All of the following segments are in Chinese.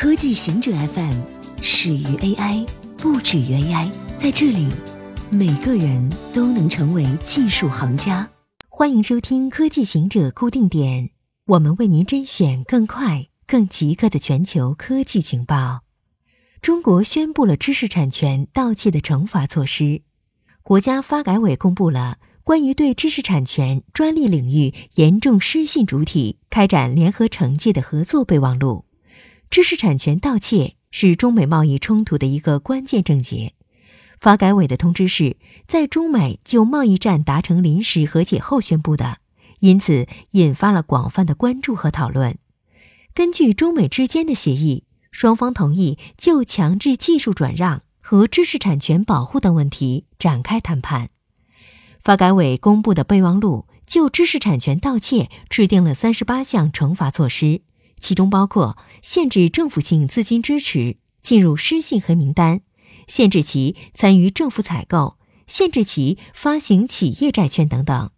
科技行者 FM 始于 AI，不止于 AI。在这里，每个人都能成为技术行家。欢迎收听科技行者固定点，我们为您甄选更快、更即刻的全球科技情报。中国宣布了知识产权盗窃的惩罚措施。国家发改委公布了关于对知识产权专利领域严重失信主体开展联合惩戒的合作备忘录。知识产权盗窃是中美贸易冲突的一个关键症结。发改委的通知是在中美就贸易战达成临时和解后宣布的，因此引发了广泛的关注和讨论。根据中美之间的协议，双方同意就强制技术转让和知识产权保护等问题展开谈判。发改委公布的备忘录就知识产权盗窃制定了三十八项惩罚措施。其中包括限制政府性资金支持进入失信黑名单，限制其参与政府采购，限制其发行企业债券等等。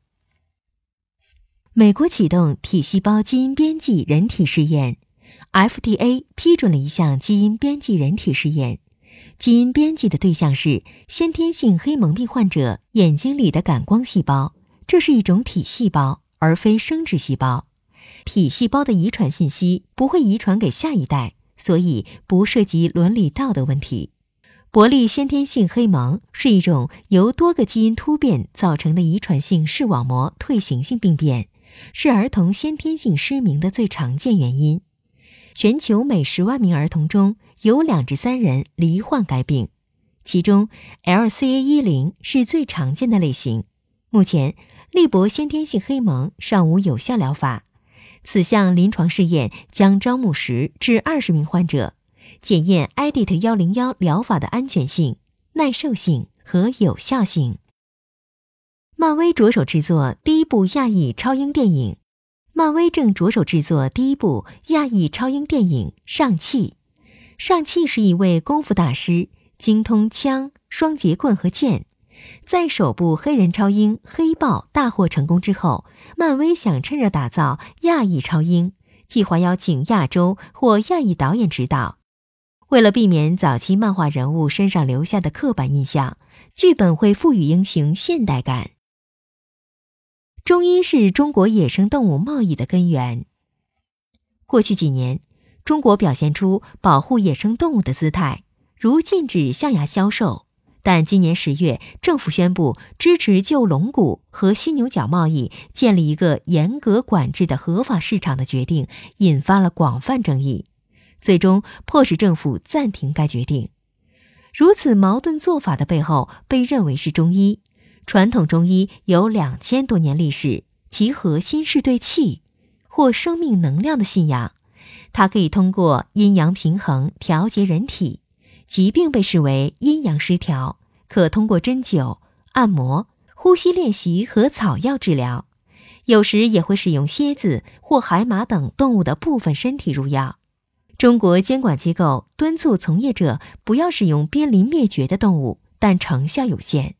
美国启动体细胞基因编辑人体试验，FDA 批准了一项基因编辑人体试验，基因编辑的对象是先天性黑蒙病患者眼睛里的感光细胞，这是一种体细胞，而非生殖细胞。体细胞的遗传信息不会遗传给下一代，所以不涉及伦理道德问题。伯利先天性黑蒙是一种由多个基因突变造成的遗传性视网膜退行性病变，是儿童先天性失明的最常见原因。全球每十万名儿童中有两至三人罹患该病，其中 LCA 一零是最常见的类型。目前，利博先天性黑蒙尚无有效疗法。此项临床试验将招募十至二十名患者，检验 IDT 幺零幺疗法的安全性、耐受性和有效性。漫威着手制作第一部亚裔超英电影。漫威正着手制作第一部亚裔超英电影《上汽》。上汽是一位功夫大师，精通枪、双节棍和剑。在首部黑人超英《黑豹》大获成功之后，漫威想趁热打造亚裔超英，计划邀请亚洲或亚裔导演指导。为了避免早期漫画人物身上留下的刻板印象，剧本会赋予英雄现代感。中医是中国野生动物贸易的根源。过去几年，中国表现出保护野生动物的姿态，如禁止象牙销售。但今年十月，政府宣布支持就龙骨和犀牛角贸易建立一个严格管制的合法市场的决定，引发了广泛争议，最终迫使政府暂停该决定。如此矛盾做法的背后，被认为是中医。传统中医有两千多年历史，其核心是对气或生命能量的信仰，它可以通过阴阳平衡调节人体。疾病被视为阴阳失调，可通过针灸、按摩、呼吸练习和草药治疗，有时也会使用蝎子或海马等动物的部分身体入药。中国监管机构敦促从业者不要使用濒临灭绝的动物，但成效有限。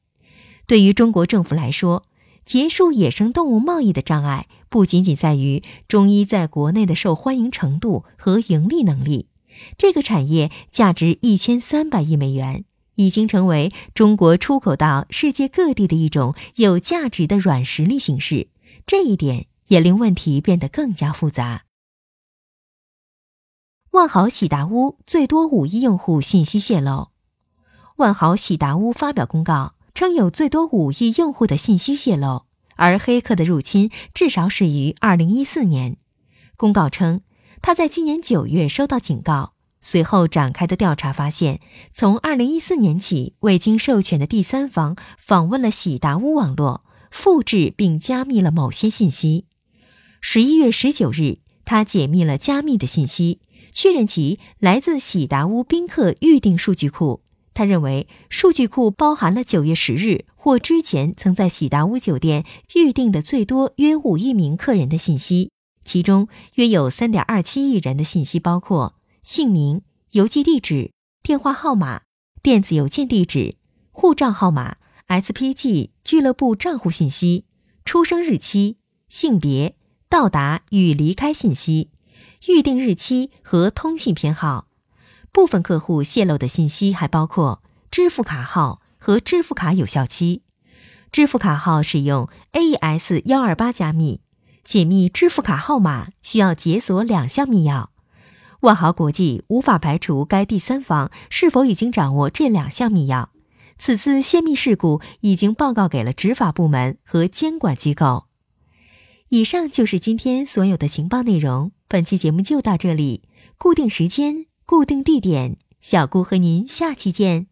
对于中国政府来说，结束野生动物贸易的障碍不仅仅在于中医在国内的受欢迎程度和盈利能力。这个产业价值一千三百亿美元，已经成为中国出口到世界各地的一种有价值的软实力形式。这一点也令问题变得更加复杂。万豪喜达屋最多五亿用户信息泄露。万豪喜达屋发表公告称，有最多五亿用户的信息泄露，而黑客的入侵至少始于二零一四年。公告称。他在今年九月收到警告，随后展开的调查发现，从二零一四年起，未经授权的第三方访问了喜达屋网络，复制并加密了某些信息。十一月十九日，他解密了加密的信息，确认其来自喜达屋宾客预订数据库。他认为，数据库包含了九月十日或之前曾在喜达屋酒店预订的最多约五亿名客人的信息。其中约有三点二七亿人的信息包括姓名、邮寄地址、电话号码、电子邮件地址、护照号码、SPG 俱乐部账户信息、出生日期、性别、到达与离开信息、预订日期和通信偏好、部分客户泄露的信息还包括支付卡号和支付卡有效期。支付卡号使用 AES 幺二八加密，解密支付卡号码需要解锁两项密钥。万豪国际无法排除该第三方是否已经掌握这两项密钥。此次泄密事故已经报告给了执法部门和监管机构。以上就是今天所有的情报内容。本期节目就到这里，固定时间，固定地点，小顾和您下期见。